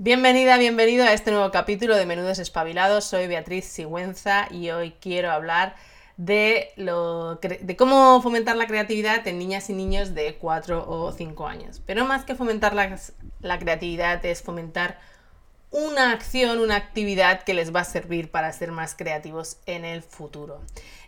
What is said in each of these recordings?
Bienvenida, bienvenido a este nuevo capítulo de Menudos Espabilados. Soy Beatriz Sigüenza y hoy quiero hablar de, cómo fomentar la creatividad en niñas y niños de 4 o 5 años. Pero más que fomentar la creatividad es fomentar una acción, una actividad que les va a servir para ser más creativos en el futuro.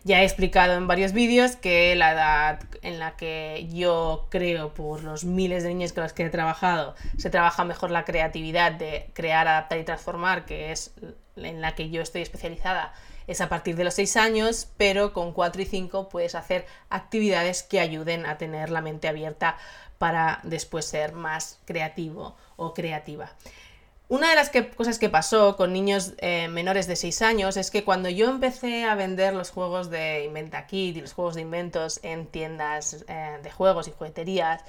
Ya he explicado en varios vídeos que la edad en la que yo creo, por los miles de niños con los que he trabajado, se trabaja mejor la creatividad de crear, adaptar y transformar, que es en la que yo estoy especializada, es a partir de los 6 años, pero con 4 y 5 puedes hacer actividades que ayuden a tener la mente abierta para después ser más creativo o creativa. Una de las cosas que pasó con niños eh, menores de 6 años es que cuando yo empecé a vender los juegos de Inventa Kit y los juegos de inventos en tiendas eh, de juegos y jugueterías,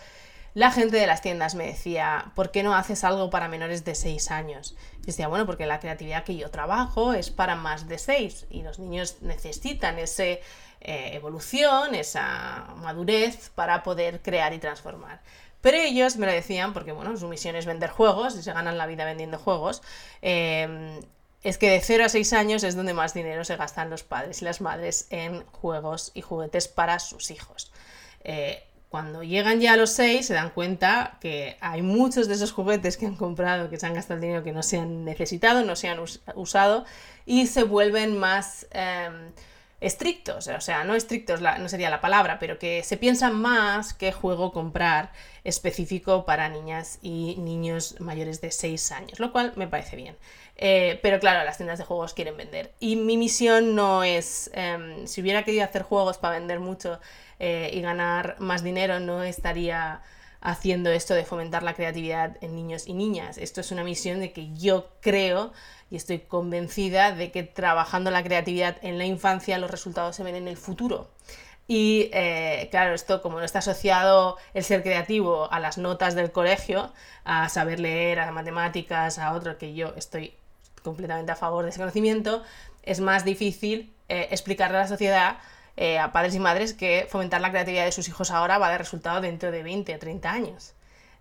la gente de las tiendas me decía, ¿por qué no haces algo para menores de 6 años? Y decía, bueno, porque la creatividad que yo trabajo es para más de 6 y los niños necesitan esa eh, evolución, esa madurez para poder crear y transformar. Pero ellos me lo decían, porque bueno, su misión es vender juegos y se ganan la vida vendiendo juegos. Em, es que de 0 a 6 años es donde más dinero se gastan los padres y las madres en juegos y juguetes para sus hijos. Eh, cuando llegan ya a los 6 se dan cuenta que hay muchos de esos juguetes que han comprado, que se han gastado el dinero que no se han necesitado, no se han usado y se vuelven más... Em, estrictos, o sea, no estrictos no sería la palabra, pero que se piensan más qué juego comprar específico para niñas y niños mayores de 6 años, lo cual me parece bien. Eh, pero claro, las tiendas de juegos quieren vender. Y mi misión no es, em, si hubiera querido hacer juegos para vender mucho eh, y ganar más dinero, no estaría haciendo esto de fomentar la creatividad en niños y niñas. Esto es una misión de que yo creo y estoy convencida de que trabajando la creatividad en la infancia los resultados se ven en el futuro. Y eh, claro, esto como no está asociado el ser creativo a las notas del colegio, a saber leer, a matemáticas, a otro que yo estoy completamente a favor de ese conocimiento, es más difícil eh, explicarle a la sociedad, eh, a padres y madres, que fomentar la creatividad de sus hijos ahora va a dar resultado dentro de 20 o 30 años.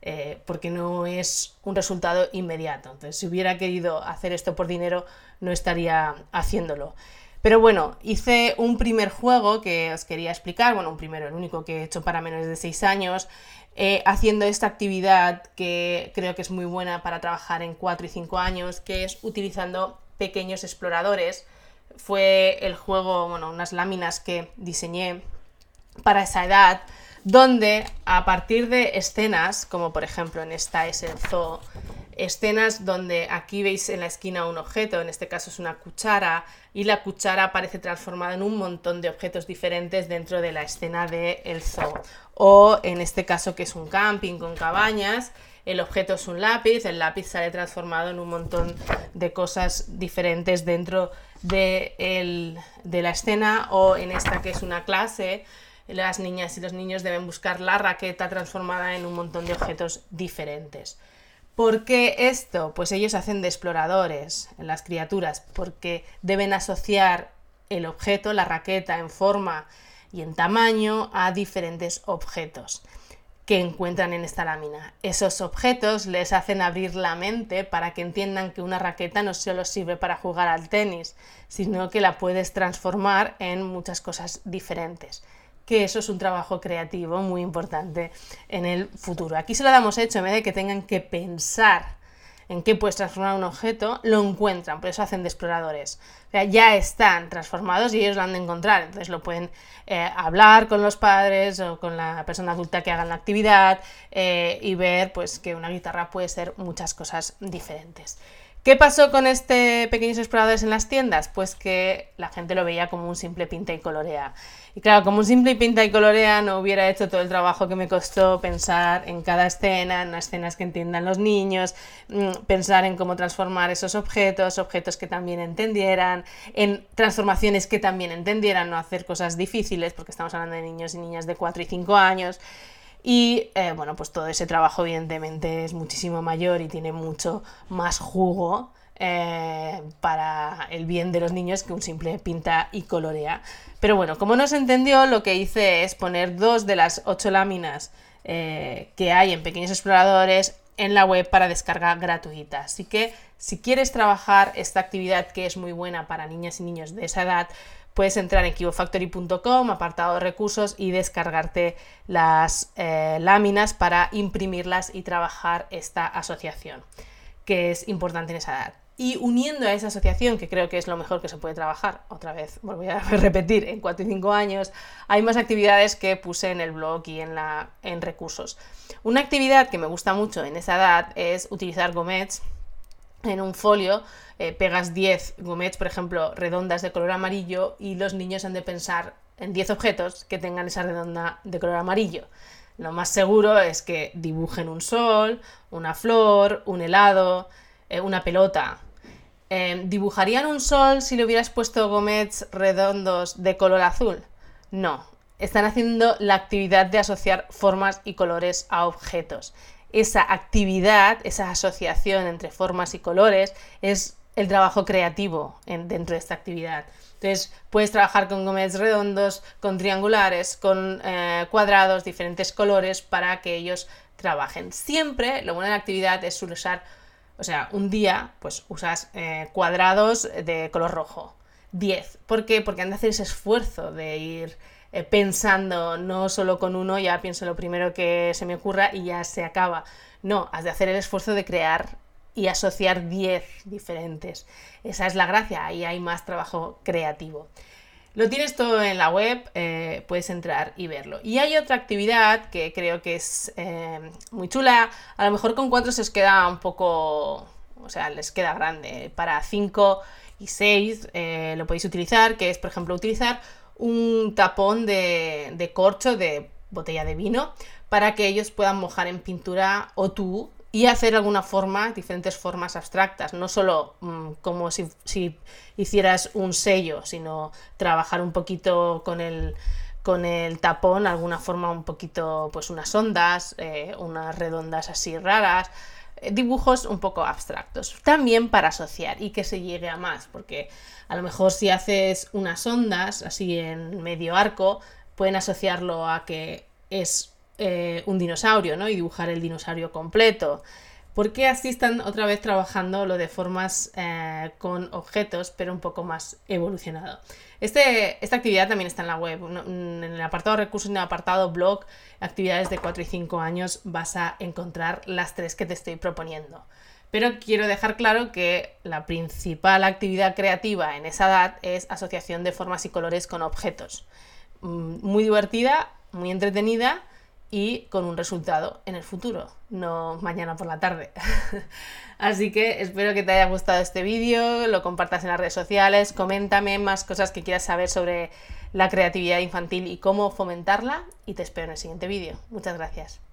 Eh, porque no es un resultado inmediato. Entonces, si hubiera querido hacer esto por dinero, no estaría haciéndolo. Pero bueno, hice un primer juego que os quería explicar, bueno, un primero, el único que he hecho para menores de 6 años, eh, haciendo esta actividad que creo que es muy buena para trabajar en 4 y 5 años, que es utilizando pequeños exploradores. Fue el juego, bueno, unas láminas que diseñé para esa edad donde a partir de escenas, como por ejemplo en esta es el zoo, escenas donde aquí veis en la esquina un objeto, en este caso es una cuchara, y la cuchara aparece transformada en un montón de objetos diferentes dentro de la escena del zoo. O en este caso que es un camping con cabañas, el objeto es un lápiz, el lápiz sale transformado en un montón de cosas diferentes dentro de, de la escena, o en esta que es una clase, las niñas y los niños deben buscar la raqueta transformada en un montón de objetos diferentes. ¿Por qué esto? Pues ellos hacen de exploradores, las criaturas, porque deben asociar el objeto, la raqueta, en forma y en tamaño a diferentes objetos que encuentran en esta lámina. Esos objetos les hacen abrir la mente para que entiendan que una raqueta no solo sirve para jugar al tenis, sino que la puedes transformar en muchas cosas diferentes que eso es un trabajo creativo muy importante en el futuro. Aquí se lo damos hecho, en vez de que tengan que pensar en qué puedes transformar un objeto, lo encuentran, por eso hacen de exploradores. Ya están transformados y ellos lo han de encontrar, entonces lo pueden eh, hablar con los padres o con la persona adulta que hagan la actividad eh, y ver pues, que una guitarra puede ser muchas cosas diferentes. ¿Qué pasó con este Pequeños Exploradores en las tiendas? Pues que la gente lo veía como un simple pinta y colorea. Y claro, como un simple pinta y colorea no hubiera hecho todo el trabajo que me costó pensar en cada escena, en las escenas que entiendan los niños, mm, pensar en cómo transformar esos objetos, objetos que también entendieran, en transformaciones que también entendieran, no hacer cosas difíciles, porque estamos hablando de niños y niñas de 4 y 5 años. Y eh, bueno, pues todo ese trabajo evidentemente es muchísimo mayor y tiene mucho más jugo eh, para el bien de los niños que un simple pinta y colorea. Pero bueno, como no se entendió, lo que hice es poner dos de las ocho láminas eh, que hay en Pequeños Exploradores en la web para descarga gratuita. Así que si quieres trabajar esta actividad que es muy buena para niñas y niños de esa edad, puedes entrar en kibofactory.com, apartado de recursos y descargarte las eh, láminas para imprimirlas y trabajar esta asociación, que es importante en esa edad. Y uniendo a esa asociación, que creo que es lo mejor que se puede trabajar, otra vez voy a repetir, en 4 y 5 años, hay más actividades que puse en el blog y en, la, en recursos. Una actividad que me gusta mucho en esa edad es utilizar gomets en un folio eh, pegas 10 gomets, por ejemplo, redondas de color amarillo y los niños han de pensar en 10 objetos que tengan esa redonda de color amarillo. Lo más seguro es que dibujen un sol, una flor, un helado, eh, una pelota. Em, ¿Dibujarían un sol si le hubieras puesto gomets redondos de color azul? No. Están haciendo la actividad de asociar formas y colores a objetos esa actividad, esa asociación entre formas y colores es el trabajo creativo dentro de esta actividad. Entonces, puedes trabajar con gomets redondos, con triangulares, con eh, cuadrados, diferentes colores para que ellos trabajen. Siempre lo bueno de la actividad es usar, o sea, un día, pues usas eh, cuadrados de color rojo. 10. ¿Por qué? Porque han de hacer ese esfuerzo de ir eh, pensando, no solo con uno, ya pienso lo primero que se me ocurra y ya se acaba. No, has de hacer el esfuerzo de crear y asociar 10 diferentes. Esa es la gracia, ahí hay más trabajo creativo. Lo tienes todo en la web, eh, puedes entrar y verlo. Y hay otra actividad que creo que es eh, muy chula, a lo mejor con 4 se os queda un poco, o sea, les queda grande. Para 5 y 6 lo podéis utilizar, que es, por ejemplo, utilizar un tapón de, corcho de botella de vino para que ellos puedan mojar en pintura o tú y hacer alguna forma, diferentes formas abstractas, no solo mm, como si, hicieras un sello, sino trabajar un poquito con el, con el tapón, alguna forma un poquito, pues unas ondas, eh, unas redondas así raras, eh, dibujos un poco abstractos. También para asociar y que se llegue a más, porque a lo mejor si haces unas ondas así en medio arco, pueden asociarlo a que es eh, un dinosaurio, ¿no? Y dibujar el dinosaurio completo. Porque así están otra vez trabajando lo de formas eh, con objetos, pero un poco más evolucionado. Este, esta actividad también está en la web. En el apartado recursos, en el apartado blog, actividades de 4 y 5 años, vas a encontrar las tres que te estoy proponiendo. Pero quiero dejar claro que la principal actividad creativa en esa edad es asociación de formas y colores con objetos. Mm, muy divertida, muy entretenida y con un resultado en el futuro, no mañana por la tarde. Así que espero que te haya gustado este vídeo, lo compartas en las redes sociales, coméntame más cosas que quieras saber sobre la creatividad infantil y cómo fomentarla y te espero en el siguiente vídeo. Muchas gracias.